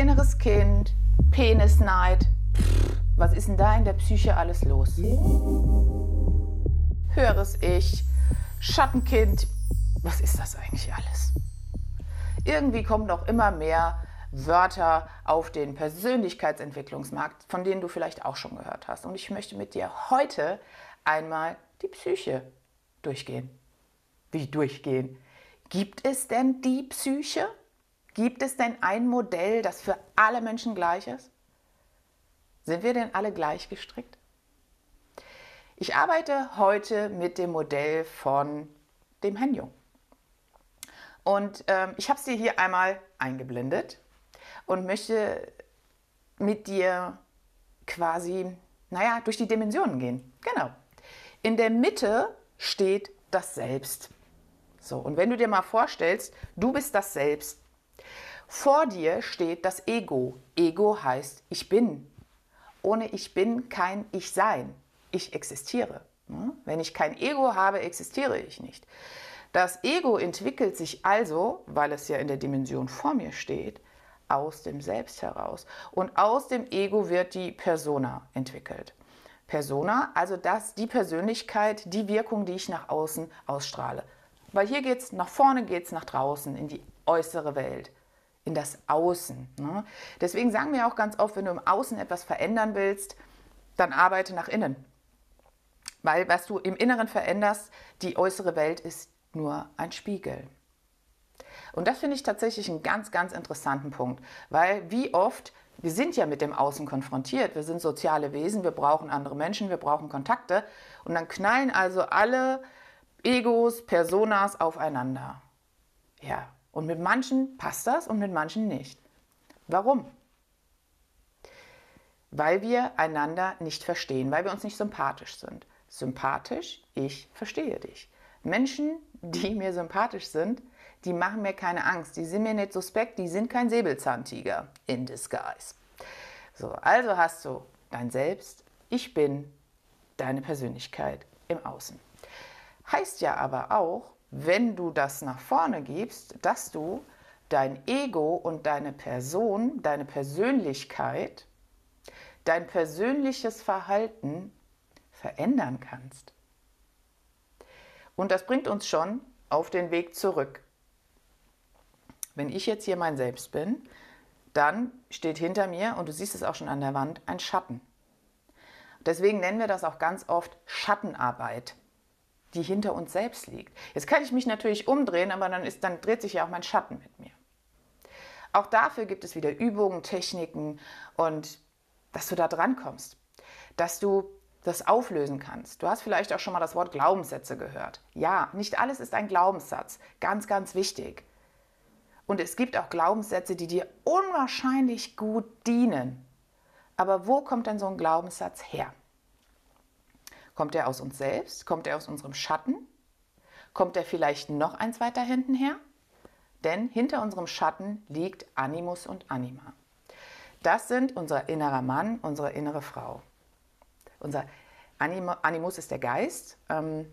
inneres Kind, Penisneid. Was ist denn da in der Psyche alles los? Höheres Ich, Schattenkind. Was ist das eigentlich alles? Irgendwie kommen noch immer mehr Wörter auf den Persönlichkeitsentwicklungsmarkt, von denen du vielleicht auch schon gehört hast. Und ich möchte mit dir heute einmal die Psyche durchgehen. Wie durchgehen? Gibt es denn die Psyche? Gibt es denn ein Modell, das für alle Menschen gleich ist? Sind wir denn alle gleich gestrickt? Ich arbeite heute mit dem Modell von dem Henjung. Und ähm, ich habe es dir hier einmal eingeblendet und möchte mit dir quasi, naja, durch die Dimensionen gehen. Genau. In der Mitte steht das Selbst. So, und wenn du dir mal vorstellst, du bist das Selbst. Vor dir steht das Ego. Ego heißt ich bin. Ohne ich bin kein Ich sein. Ich existiere. Hm? Wenn ich kein Ego habe, existiere ich nicht. Das Ego entwickelt sich also, weil es ja in der Dimension vor mir steht, aus dem Selbst heraus. Und aus dem Ego wird die Persona entwickelt. Persona, also das, die Persönlichkeit, die Wirkung, die ich nach außen ausstrahle. Weil hier geht es nach vorne, geht es nach draußen, in die äußere Welt, in das Außen. Ne? Deswegen sagen wir auch ganz oft, wenn du im Außen etwas verändern willst, dann arbeite nach innen. Weil was du im Inneren veränderst, die äußere Welt ist nur ein Spiegel. Und das finde ich tatsächlich einen ganz, ganz interessanten Punkt, weil wie oft, wir sind ja mit dem Außen konfrontiert, wir sind soziale Wesen, wir brauchen andere Menschen, wir brauchen Kontakte und dann knallen also alle Egos, Personas aufeinander. Ja, und mit manchen passt das und mit manchen nicht. Warum? Weil wir einander nicht verstehen, weil wir uns nicht sympathisch sind. Sympathisch, ich verstehe dich. Menschen, die mir sympathisch sind, die machen mir keine Angst. Die sind mir nicht suspekt, die sind kein Säbelzahntiger in disguise. So, also hast du dein Selbst, ich bin deine Persönlichkeit im Außen. Heißt ja aber auch, wenn du das nach vorne gibst, dass du dein Ego und deine Person, deine Persönlichkeit, dein persönliches Verhalten verändern kannst. Und das bringt uns schon auf den Weg zurück. Wenn ich jetzt hier mein Selbst bin, dann steht hinter mir, und du siehst es auch schon an der Wand, ein Schatten. Deswegen nennen wir das auch ganz oft Schattenarbeit die hinter uns selbst liegt. Jetzt kann ich mich natürlich umdrehen, aber dann, ist, dann dreht sich ja auch mein Schatten mit mir. Auch dafür gibt es wieder Übungen, Techniken und dass du da dran kommst, dass du das auflösen kannst. Du hast vielleicht auch schon mal das Wort Glaubenssätze gehört. Ja, nicht alles ist ein Glaubenssatz. Ganz, ganz wichtig. Und es gibt auch Glaubenssätze, die dir unwahrscheinlich gut dienen. Aber wo kommt denn so ein Glaubenssatz her? Kommt er aus uns selbst? Kommt er aus unserem Schatten? Kommt er vielleicht noch eins weiter hinten her? Denn hinter unserem Schatten liegt Animus und Anima. Das sind unser innerer Mann, unsere innere Frau. Unser Animus ist der Geist, ähm,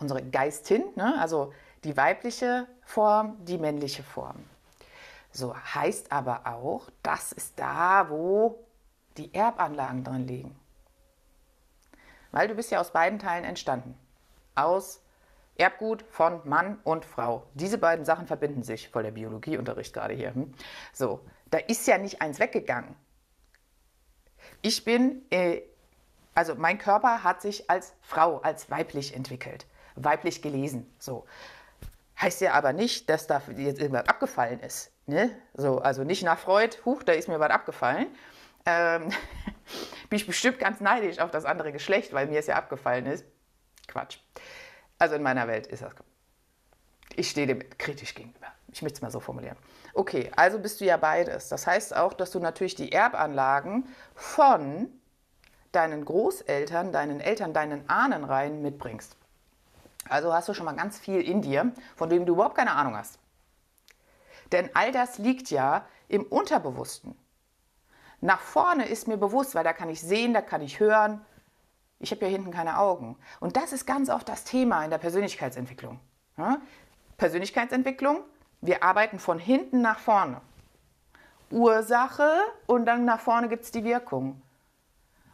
unsere Geistin, ne? also die weibliche Form, die männliche Form. So heißt aber auch, das ist da, wo die Erbanlagen drin liegen. Weil du bist ja aus beiden Teilen entstanden. Aus Erbgut von Mann und Frau. Diese beiden Sachen verbinden sich, voll der Biologieunterricht gerade hier. Hm? So, da ist ja nicht eins weggegangen. Ich bin, äh, also mein Körper hat sich als Frau, als weiblich entwickelt, weiblich gelesen. So. Heißt ja aber nicht, dass da jetzt irgendwas abgefallen ist. Ne? So, also nicht nach Freud, huch, da ist mir was abgefallen. Ähm, bin ich bestimmt ganz neidisch auf das andere Geschlecht, weil mir es ja abgefallen ist. Quatsch. Also in meiner Welt ist das. Ich stehe dem kritisch gegenüber. Ich möchte es mal so formulieren. Okay, also bist du ja beides. Das heißt auch, dass du natürlich die Erbanlagen von deinen Großeltern, deinen Eltern, deinen Ahnenreihen mitbringst. Also hast du schon mal ganz viel in dir, von dem du überhaupt keine Ahnung hast. Denn all das liegt ja im Unterbewussten. Nach vorne ist mir bewusst, weil da kann ich sehen, da kann ich hören. Ich habe hier hinten keine Augen. Und das ist ganz oft das Thema in der Persönlichkeitsentwicklung. Ja? Persönlichkeitsentwicklung, wir arbeiten von hinten nach vorne. Ursache und dann nach vorne gibt es die Wirkung.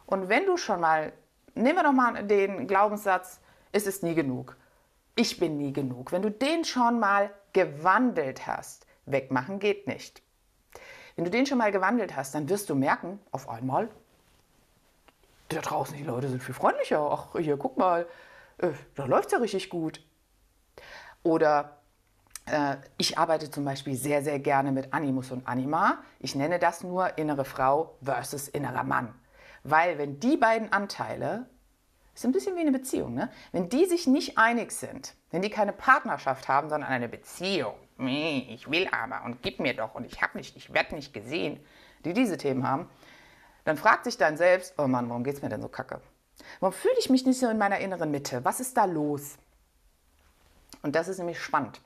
Und wenn du schon mal, nehmen wir doch mal den Glaubenssatz, es ist nie genug. Ich bin nie genug. Wenn du den schon mal gewandelt hast, wegmachen geht nicht. Wenn du den schon mal gewandelt hast, dann wirst du merken, auf einmal, da draußen die Leute sind viel freundlicher. Ach, hier, guck mal, äh, da läuft es ja richtig gut. Oder äh, ich arbeite zum Beispiel sehr, sehr gerne mit Animus und Anima. Ich nenne das nur innere Frau versus innerer Mann. Weil wenn die beiden Anteile, ist ein bisschen wie eine Beziehung, ne? wenn die sich nicht einig sind, wenn die keine Partnerschaft haben, sondern eine Beziehung, ich will aber und gib mir doch und ich habe nicht, ich werde nicht gesehen, die diese Themen haben, dann fragt sich dann selbst, oh Mann, warum geht es mir denn so kacke? Warum fühle ich mich nicht so in meiner inneren Mitte? Was ist da los? Und das ist nämlich spannend.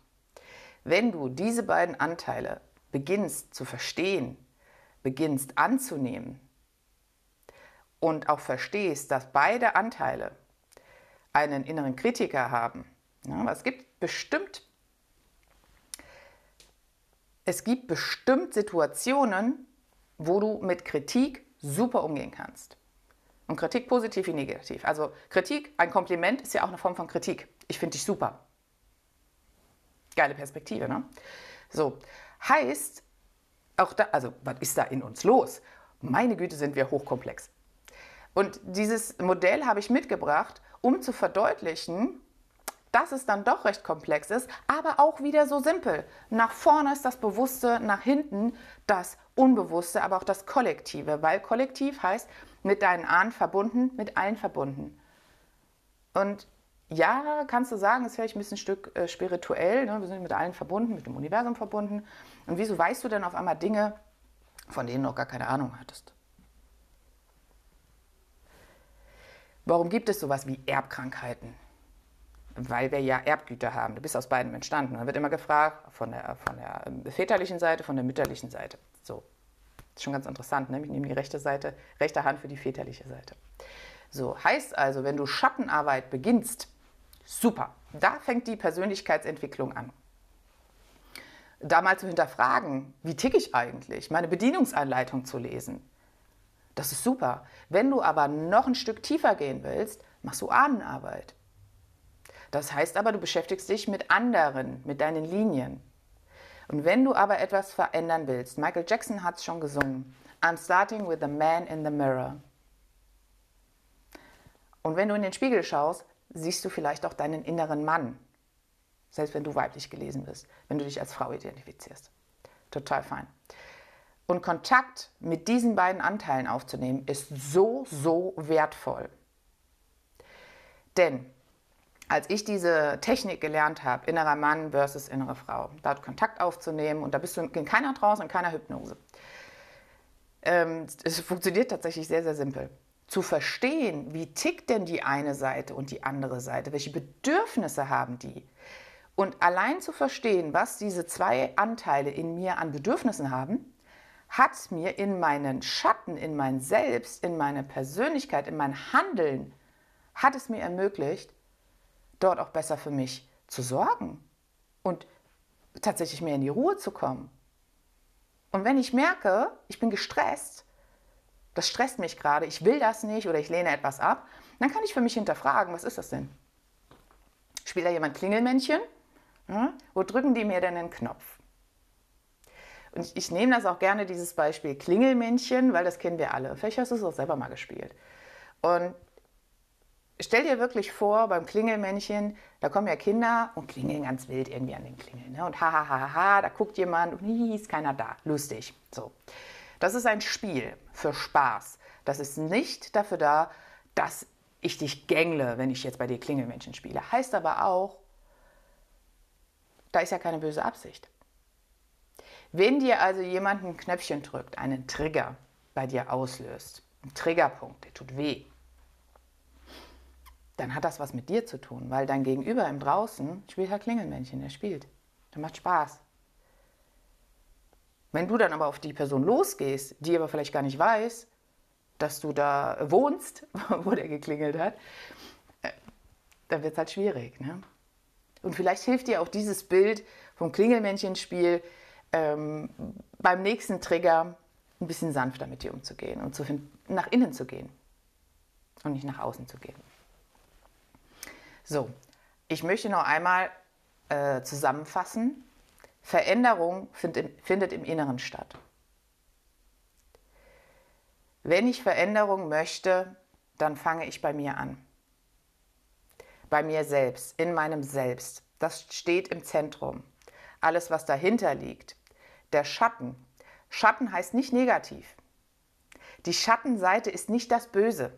Wenn du diese beiden Anteile beginnst zu verstehen, beginnst anzunehmen und auch verstehst, dass beide Anteile einen inneren Kritiker haben, ja, es gibt bestimmt es gibt bestimmt Situationen, wo du mit Kritik super umgehen kannst. Und Kritik positiv wie negativ. Also Kritik, ein Kompliment ist ja auch eine Form von Kritik. Ich finde dich super. Geile Perspektive, ne? So, heißt, auch da, also was ist da in uns los? Meine Güte, sind wir hochkomplex. Und dieses Modell habe ich mitgebracht, um zu verdeutlichen, dass es dann doch recht komplex ist, aber auch wieder so simpel. Nach vorne ist das Bewusste, nach hinten das Unbewusste, aber auch das Kollektive, weil Kollektiv heißt mit deinen Ahnen verbunden, mit allen verbunden. Und ja, kannst du sagen, ist vielleicht ein bisschen ein Stück äh, spirituell, ne? wir sind mit allen verbunden, mit dem Universum verbunden. Und wieso weißt du denn auf einmal Dinge, von denen du noch gar keine Ahnung hattest? Warum gibt es sowas wie Erbkrankheiten? Weil wir ja Erbgüter haben. Du bist aus beiden entstanden. Da wird immer gefragt, von der, von der ähm, väterlichen Seite, von der mütterlichen Seite. So, ist schon ganz interessant. Ne? Ich nehme die rechte Seite, rechte Hand für die väterliche Seite. So, heißt also, wenn du Schattenarbeit beginnst, super, da fängt die Persönlichkeitsentwicklung an. Da mal zu hinterfragen, wie ticke ich eigentlich, meine Bedienungsanleitung zu lesen. Das ist super. Wenn du aber noch ein Stück tiefer gehen willst, machst du Ahnenarbeit. Das heißt aber, du beschäftigst dich mit anderen, mit deinen Linien. Und wenn du aber etwas verändern willst, Michael Jackson hat es schon gesungen, I'm starting with the man in the mirror. Und wenn du in den Spiegel schaust, siehst du vielleicht auch deinen inneren Mann. Selbst wenn du weiblich gelesen bist, wenn du dich als Frau identifizierst. Total fein. Und Kontakt mit diesen beiden Anteilen aufzunehmen, ist so, so wertvoll. Denn als ich diese Technik gelernt habe, innerer Mann versus innere Frau, dort Kontakt aufzunehmen und da bist du in keiner Trance, in keiner Hypnose. Ähm, es funktioniert tatsächlich sehr, sehr simpel. Zu verstehen, wie tickt denn die eine Seite und die andere Seite, welche Bedürfnisse haben die. Und allein zu verstehen, was diese zwei Anteile in mir an Bedürfnissen haben, hat mir in meinen Schatten, in mein Selbst, in meine Persönlichkeit, in mein Handeln, hat es mir ermöglicht, dort auch besser für mich zu sorgen und tatsächlich mehr in die Ruhe zu kommen. Und wenn ich merke, ich bin gestresst, das stresst mich gerade, ich will das nicht oder ich lehne etwas ab, dann kann ich für mich hinterfragen, was ist das denn? Spielt da jemand Klingelmännchen? Hm? Wo drücken die mir denn den Knopf? Und ich, ich nehme das auch gerne, dieses Beispiel Klingelmännchen, weil das kennen wir alle. Vielleicht hast du es auch selber mal gespielt. Und stell dir wirklich vor, beim Klingelmännchen, da kommen ja Kinder und klingeln ganz wild irgendwie an den Klingeln. Ne? Und ha, ha, ha, ha, da guckt jemand und hi, ist keiner da. Lustig. So. Das ist ein Spiel für Spaß. Das ist nicht dafür da, dass ich dich gängle, wenn ich jetzt bei dir Klingelmännchen spiele. Heißt aber auch, da ist ja keine böse Absicht. Wenn dir also jemand ein Knöpfchen drückt, einen Trigger bei dir auslöst, ein Triggerpunkt, der tut weh, dann hat das was mit dir zu tun, weil dein Gegenüber im Draußen spielt halt Klingelmännchen, er spielt. Der macht Spaß. Wenn du dann aber auf die Person losgehst, die aber vielleicht gar nicht weiß, dass du da wohnst, wo der geklingelt hat, äh, dann wird es halt schwierig. Ne? Und vielleicht hilft dir auch dieses Bild vom Klingelmännchenspiel, ähm, beim nächsten Trigger ein bisschen sanfter mit dir umzugehen und zu, nach innen zu gehen und nicht nach außen zu gehen. So, ich möchte noch einmal äh, zusammenfassen. Veränderung find im, findet im Inneren statt. Wenn ich Veränderung möchte, dann fange ich bei mir an. Bei mir selbst, in meinem Selbst. Das steht im Zentrum. Alles, was dahinter liegt, der Schatten. Schatten heißt nicht negativ. Die Schattenseite ist nicht das Böse.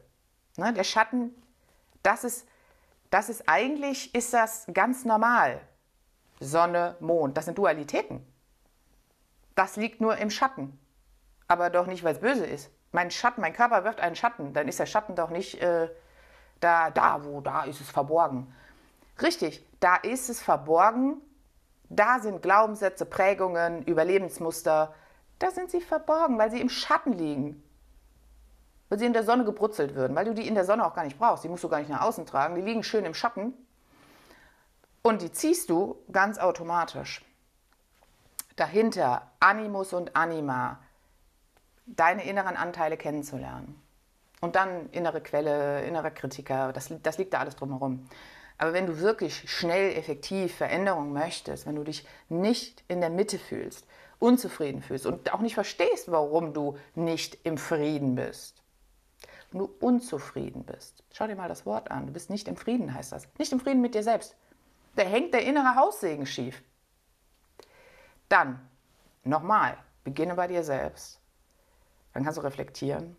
Ne? Der Schatten, das ist, das ist eigentlich, ist das ganz normal. Sonne, Mond, das sind Dualitäten. Das liegt nur im Schatten. Aber doch nicht, weil es böse ist. Mein Schatten, mein Körper wirft einen Schatten, dann ist der Schatten doch nicht äh, da, da, wo, da ist es verborgen. Richtig, da ist es verborgen, da sind Glaubenssätze, Prägungen, Überlebensmuster, da sind sie verborgen, weil sie im Schatten liegen. Weil sie in der Sonne gebrutzelt würden, weil du die in der Sonne auch gar nicht brauchst. Die musst du gar nicht nach außen tragen. Die liegen schön im Schatten. Und die ziehst du ganz automatisch. Dahinter Animus und Anima, deine inneren Anteile kennenzulernen. Und dann innere Quelle, innerer Kritiker, das, das liegt da alles drumherum. Aber wenn du wirklich schnell, effektiv Veränderung möchtest, wenn du dich nicht in der Mitte fühlst, unzufrieden fühlst und auch nicht verstehst, warum du nicht im Frieden bist, wenn du unzufrieden bist, schau dir mal das Wort an, du bist nicht im Frieden, heißt das. Nicht im Frieden mit dir selbst. Da hängt der innere Haussegen schief. Dann, nochmal, beginne bei dir selbst. Dann kannst du reflektieren.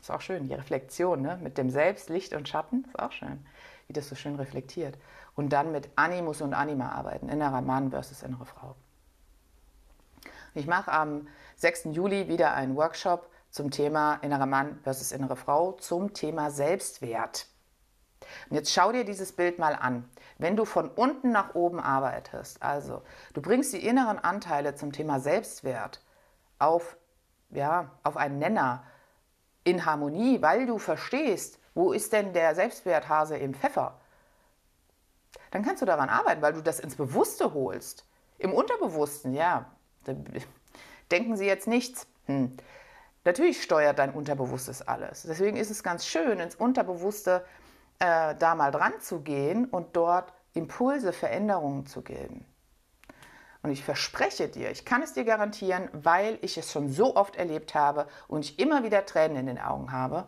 Ist auch schön, die Reflexion ne? mit dem Selbst, Licht und Schatten, ist auch schön wie das so schön reflektiert. Und dann mit Animus und Anima arbeiten, innerer Mann versus innere Frau. Ich mache am 6. Juli wieder einen Workshop zum Thema innerer Mann versus innere Frau, zum Thema Selbstwert. Und jetzt schau dir dieses Bild mal an. Wenn du von unten nach oben arbeitest, also du bringst die inneren Anteile zum Thema Selbstwert auf, ja, auf einen Nenner in Harmonie, weil du verstehst, wo ist denn der Selbstwerthase im Pfeffer? Dann kannst du daran arbeiten, weil du das ins Bewusste holst. Im Unterbewussten, ja, denken sie jetzt nichts. Hm. Natürlich steuert dein Unterbewusstes alles. Deswegen ist es ganz schön, ins Unterbewusste äh, da mal dran zu gehen und dort Impulse, Veränderungen zu geben. Und ich verspreche dir, ich kann es dir garantieren, weil ich es schon so oft erlebt habe und ich immer wieder Tränen in den Augen habe,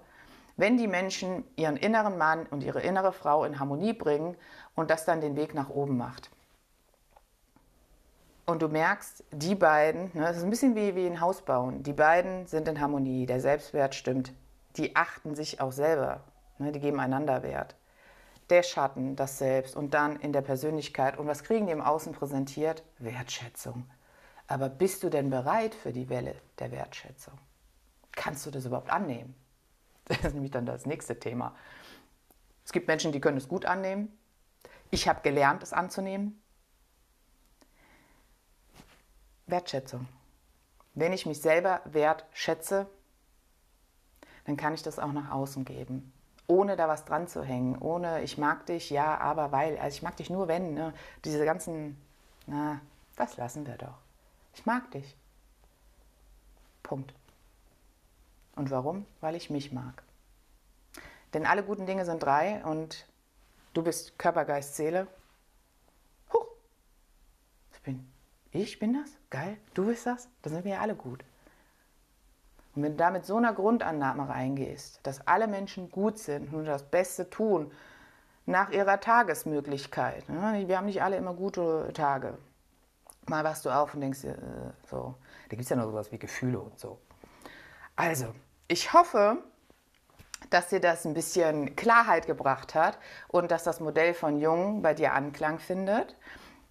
wenn die Menschen ihren inneren Mann und ihre innere Frau in Harmonie bringen und das dann den Weg nach oben macht. Und du merkst, die beiden, ne, das ist ein bisschen wie, wie ein Haus bauen, die beiden sind in Harmonie, der Selbstwert stimmt, die achten sich auch selber, ne, die geben einander Wert. Der Schatten, das Selbst und dann in der Persönlichkeit. Und was kriegen die im Außen präsentiert? Wertschätzung. Aber bist du denn bereit für die Welle der Wertschätzung? Kannst du das überhaupt annehmen? Das ist nämlich dann das nächste Thema. Es gibt Menschen, die können es gut annehmen. Ich habe gelernt, es anzunehmen. Wertschätzung. Wenn ich mich selber wertschätze, dann kann ich das auch nach außen geben. Ohne da was dran zu hängen. Ohne, ich mag dich, ja, aber weil. Also ich mag dich nur, wenn. Ne? Diese ganzen, na, das lassen wir doch. Ich mag dich. Punkt. Und warum? Weil ich mich mag. Denn alle guten Dinge sind drei und du bist Körper, Geist, Seele. Huch, ich bin, ich bin das? Geil, du bist das? Dann sind wir ja alle gut. Und wenn du da mit so einer Grundannahme reingehst, dass alle Menschen gut sind und das Beste tun, nach ihrer Tagesmöglichkeit. Ne? Wir haben nicht alle immer gute Tage. Mal wachst du auf und denkst, äh, so, da gibt es ja noch sowas wie Gefühle und so. Also, ich hoffe, dass dir das ein bisschen Klarheit gebracht hat und dass das Modell von Jung bei dir Anklang findet.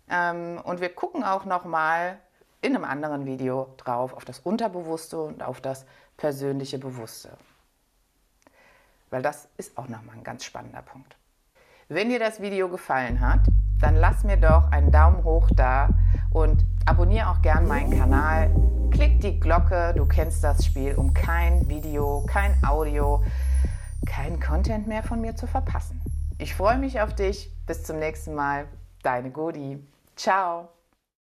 Ähm, und wir gucken auch noch mal in einem anderen Video drauf auf das Unterbewusste und auf das persönliche Bewusste. Weil das ist auch noch mal ein ganz spannender Punkt. Wenn dir das Video gefallen hat, dann lass mir doch einen Daumen hoch da und abonniere auch gern meinen Kanal. Klick die Glocke, du kennst das Spiel, um kein Video, kein Audio, kein Content mehr von mir zu verpassen. Ich freue mich auf dich. Bis zum nächsten Mal. Deine Godi. Tchau!